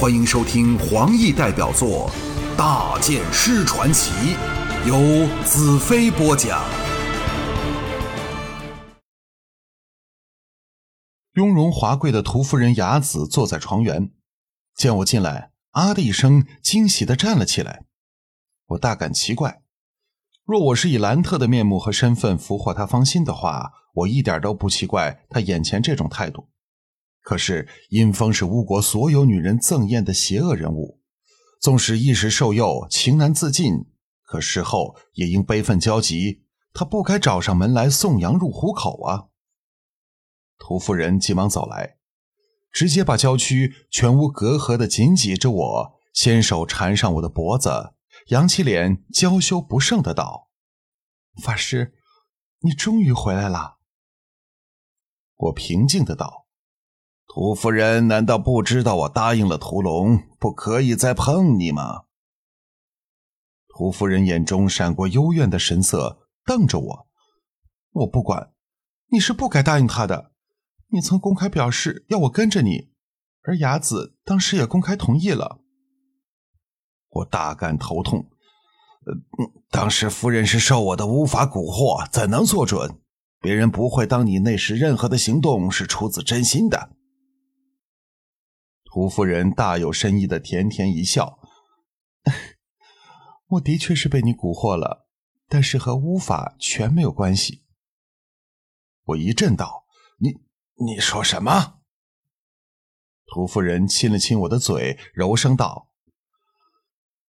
欢迎收听黄奕代表作《大剑师传奇》，由子飞播讲。雍容华贵的屠夫人雅子坐在床缘，见我进来，啊的一声，惊喜的站了起来。我大感奇怪，若我是以兰特的面目和身份俘获她芳心的话，我一点都不奇怪她眼前这种态度。可是阴风是吴国所有女人憎厌的邪恶人物，纵使一时受诱，情难自禁，可事后也应悲愤交集。他不该找上门来送羊入虎口啊！屠夫人急忙走来，直接把娇躯全无隔阂的紧挤着我，纤手缠上我的脖子，扬起脸娇羞不胜的道：“法师，你终于回来了。”我平静的道。屠夫人难道不知道我答应了屠龙，不可以再碰你吗？屠夫人眼中闪过幽怨的神色，瞪着我。我不管，你是不该答应他的。你曾公开表示要我跟着你，而雅子当时也公开同意了。我大感头痛。呃，当时夫人是受我的巫法蛊惑，怎能做准？别人不会当你那时任何的行动是出自真心的。屠夫人大有深意的甜甜一笑：“ 我的确是被你蛊惑了，但是和巫法全没有关系。”我一震道：“你你说什么？”屠夫人亲了亲我的嘴，柔声道：“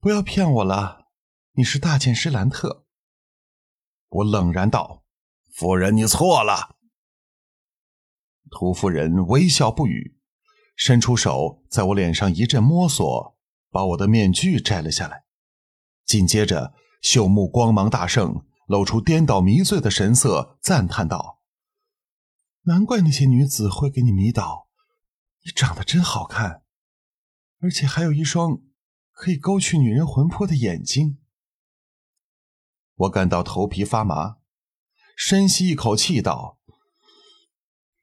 不要骗我了，你是大剑师兰特。”我冷然道：“夫人，你错了。”屠夫人微笑不语。伸出手，在我脸上一阵摸索，把我的面具摘了下来。紧接着，秀目光芒大盛，露出颠倒迷醉的神色，赞叹道：“难怪那些女子会给你迷倒，你长得真好看，而且还有一双可以勾去女人魂魄的眼睛。”我感到头皮发麻，深吸一口气道：“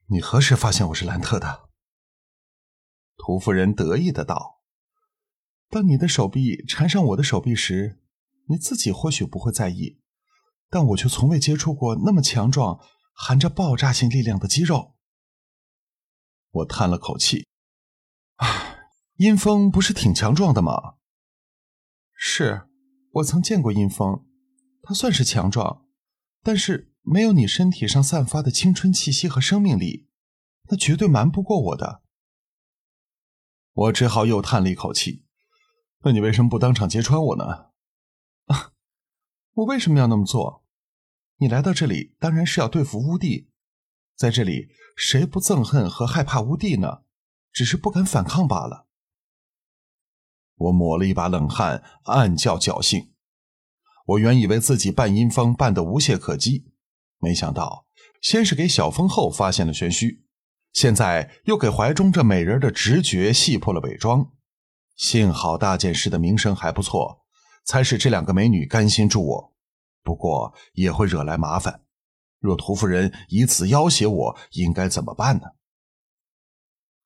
你何时发现我是兰特的？”屠夫人得意的道：“当你的手臂缠上我的手臂时，你自己或许不会在意，但我却从未接触过那么强壮、含着爆炸性力量的肌肉。”我叹了口气：“唉，阴风不是挺强壮的吗？”“是，我曾见过阴风，他算是强壮，但是没有你身体上散发的青春气息和生命力，那绝对瞒不过我的。”我只好又叹了一口气。那你为什么不当场揭穿我呢？啊，我为什么要那么做？你来到这里当然是要对付乌帝，在这里谁不憎恨和害怕乌帝呢？只是不敢反抗罢了。我抹了一把冷汗，暗叫侥幸。我原以为自己扮阴风扮得无懈可击，没想到先是给小风后发现了玄虚。现在又给怀中这美人的直觉戏破了伪装，幸好大剑师的名声还不错，才使这两个美女甘心助我。不过也会惹来麻烦，若屠夫人以此要挟我，应该怎么办呢？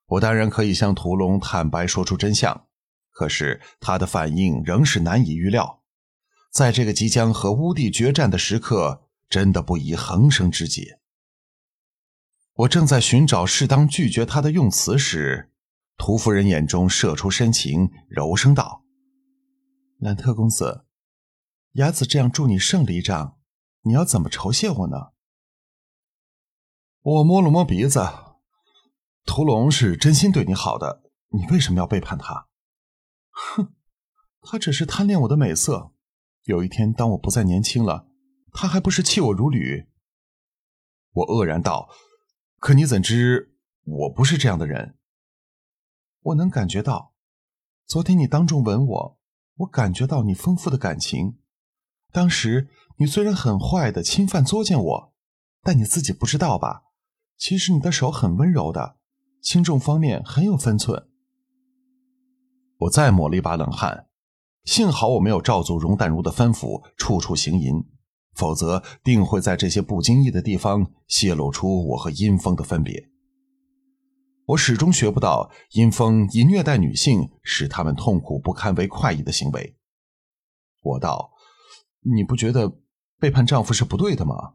我当然可以向屠龙坦白说出真相，可是他的反应仍是难以预料。在这个即将和乌帝决战的时刻，真的不宜横生枝节。我正在寻找适当拒绝他的用词时，屠夫人眼中射出深情，柔声道：“兰特公子，雅子这样助你胜了一仗，你要怎么酬谢我呢？”我摸了摸鼻子，屠龙是真心对你好的，你为什么要背叛他？哼，他只是贪恋我的美色。有一天，当我不再年轻了，他还不是弃我如履？我愕然道。可你怎知我不是这样的人？我能感觉到，昨天你当众吻我，我感觉到你丰富的感情。当时你虽然很坏的侵犯作践我，但你自己不知道吧？其实你的手很温柔的，轻重方面很有分寸。我再抹了一把冷汗，幸好我没有照足容淡如的吩咐，处处行淫。否则，定会在这些不经意的地方泄露出我和阴风的分别。我始终学不到阴风以虐待女性使她们痛苦不堪为快意的行为。我道：“你不觉得背叛丈夫是不对的吗？”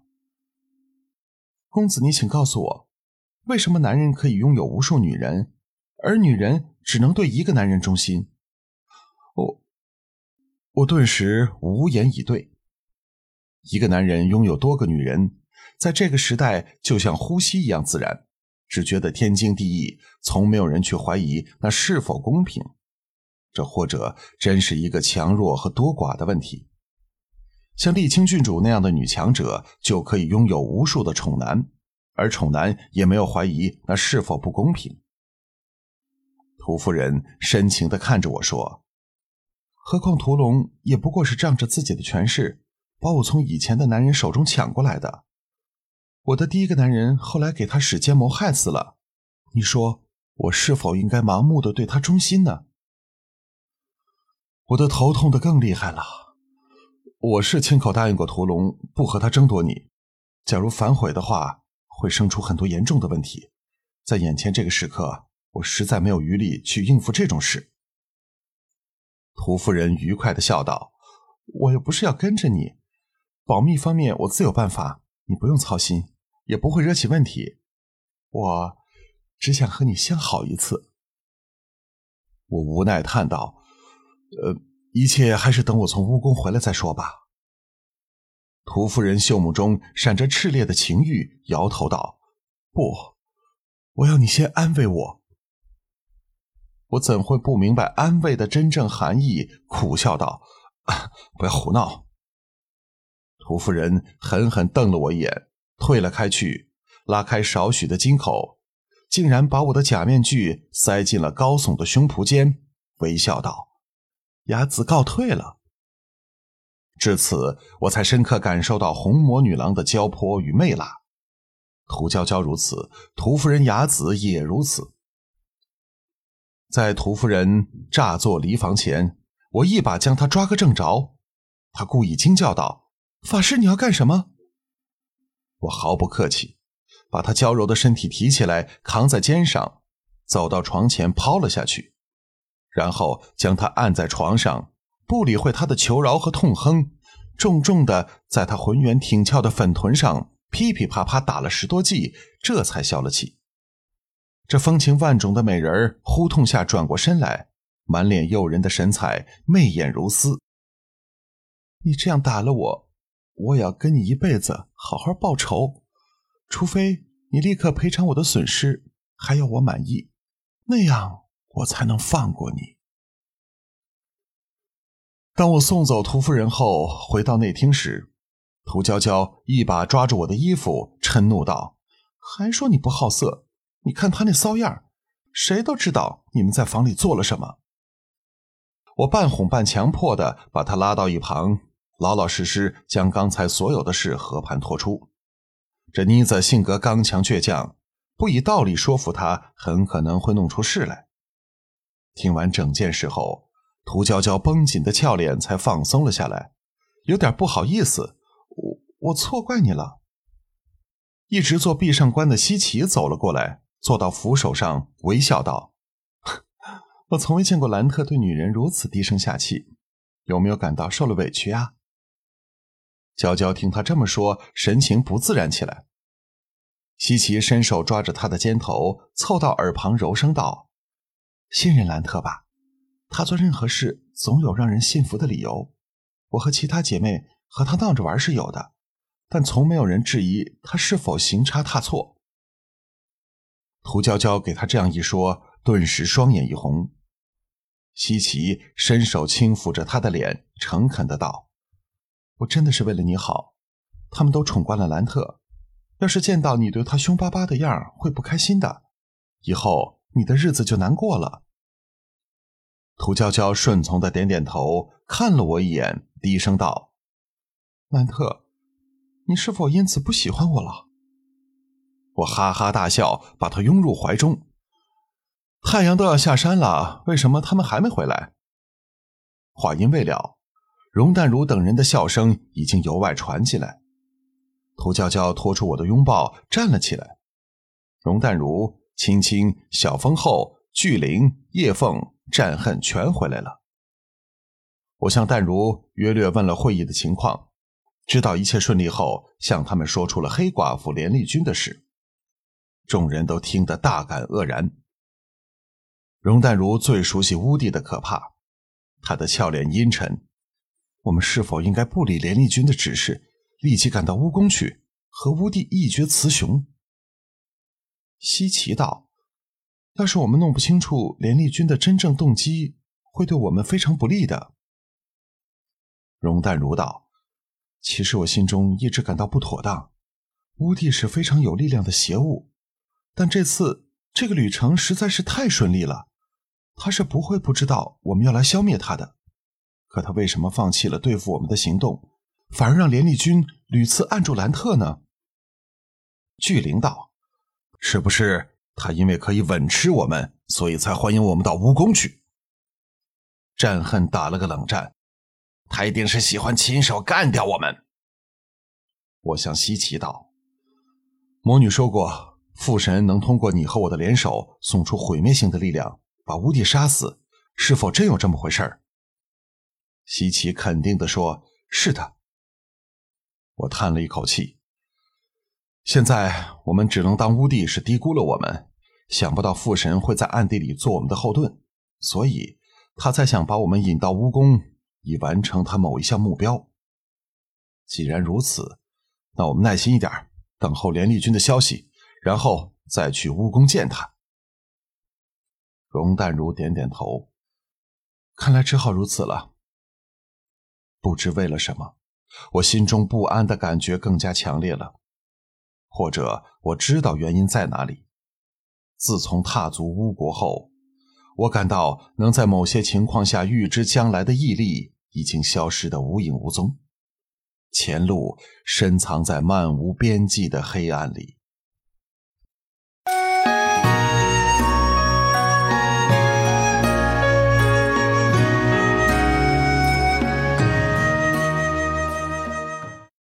公子，你请告诉我，为什么男人可以拥有无数女人，而女人只能对一个男人忠心？我，我顿时无言以对。一个男人拥有多个女人，在这个时代就像呼吸一样自然，只觉得天经地义，从没有人去怀疑那是否公平。这或者真是一个强弱和多寡的问题。像丽清郡主那样的女强者，就可以拥有无数的宠男，而宠男也没有怀疑那是否不公平。屠夫人深情地看着我说：“何况屠龙也不过是仗着自己的权势。”把我从以前的男人手中抢过来的，我的第一个男人后来给他使奸谋害死了。你说我是否应该盲目的对他忠心呢？我的头痛的更厉害了。我是亲口答应过屠龙不和他争夺你，假如反悔的话，会生出很多严重的问题。在眼前这个时刻，我实在没有余力去应付这种事。屠夫人愉快的笑道：“我又不是要跟着你。”保密方面，我自有办法，你不用操心，也不会惹起问题。我只想和你相好一次。我无奈叹道：“呃，一切还是等我从乌宫回来再说吧。”屠夫人秀目中闪着炽烈的情欲，摇头道：“不，我要你先安慰我。”我怎会不明白安慰的真正含义？苦笑道：“ 不要胡闹。”屠夫人狠狠瞪了我一眼，退了开去，拉开少许的金口，竟然把我的假面具塞进了高耸的胸脯间，微笑道：“雅子告退了。”至此，我才深刻感受到红魔女郎的娇泼与媚辣。屠娇娇如此，屠夫人雅子也如此。在屠夫人乍坐离房前，我一把将她抓个正着，她故意惊叫道。法师，你要干什么？我毫不客气，把他娇柔的身体提起来，扛在肩上，走到床前抛了下去，然后将他按在床上，不理会他的求饶和痛哼，重重的在他浑圆挺翘的粉臀上噼噼啪啪打了十多记，这才消了气。这风情万种的美人儿呼痛下转过身来，满脸诱人的神采，媚眼如丝。你这样打了我。我也要跟你一辈子好好报仇，除非你立刻赔偿我的损失，还要我满意，那样我才能放过你。当我送走屠夫人后，回到内厅时，屠娇娇一把抓住我的衣服，嗔怒道：“还说你不好色？你看他那骚样谁都知道你们在房里做了什么。”我半哄半强迫的把他拉到一旁。老老实实将刚才所有的事和盘托出。这妮子性格刚强倔强，不以道理说服她，很可能会弄出事来。听完整件事后，涂娇娇绷紧的俏脸才放松了下来，有点不好意思：“我我错怪你了。”一直做壁上观的西奇走了过来，坐到扶手上，微笑道：“我从未见过兰特对女人如此低声下气，有没有感到受了委屈啊？”娇娇听他这么说，神情不自然起来。西奇伸手抓着他的肩头，凑到耳旁柔声道：“信任兰特吧，他做任何事总有让人信服的理由。我和其他姐妹和他闹着玩是有的，但从没有人质疑他是否行差踏错。”涂娇娇给他这样一说，顿时双眼一红。西奇伸手轻抚着他的脸，诚恳的道。我真的是为了你好，他们都宠惯了兰特，要是见到你对他凶巴巴的样会不开心的，以后你的日子就难过了。涂娇娇顺从的点点头，看了我一眼，低声道：“兰特，你是否因此不喜欢我了？”我哈哈大笑，把他拥入怀中。太阳都要下山了，为什么他们还没回来？话音未了。容淡如等人的笑声已经由外传进来，涂娇娇拖出我的拥抱，站了起来。容淡如青青、小风后、巨灵、叶凤、战恨全回来了。我向淡如约略问了会议的情况，知道一切顺利后，向他们说出了黑寡妇连丽君的事。众人都听得大感愕然。容淡如最熟悉乌帝的可怕，他的俏脸阴沉。我们是否应该不理连丽君的指示，立即赶到乌宫去，和乌帝一决雌雄？西岐道：“要是我们弄不清楚连丽君的真正动机，会对我们非常不利的。”容淡如道：“其实我心中一直感到不妥当。乌帝是非常有力量的邪物，但这次这个旅程实在是太顺利了。”他是不会不知道我们要来消灭他的，可他为什么放弃了对付我们的行动，反而让连丽君屡次按住兰特呢？巨灵道：“是不是他因为可以稳吃我们，所以才欢迎我们到蜈蚣去？”战恨打了个冷战，他一定是喜欢亲手干掉我们。我向西岐道：“魔女说过，父神能通过你和我的联手，送出毁灭性的力量。”把乌帝杀死，是否真有这么回事？西奇肯定的说：“是的。”我叹了一口气。现在我们只能当乌帝是低估了我们，想不到父神会在暗地里做我们的后盾，所以他才想把我们引到乌宫，以完成他某一项目标。既然如此，那我们耐心一点，等候连丽君的消息，然后再去乌宫见他。容淡如点点头，看来只好如此了。不知为了什么，我心中不安的感觉更加强烈了。或者我知道原因在哪里。自从踏足巫国后，我感到能在某些情况下预知将来的毅力已经消失得无影无踪，前路深藏在漫无边际的黑暗里。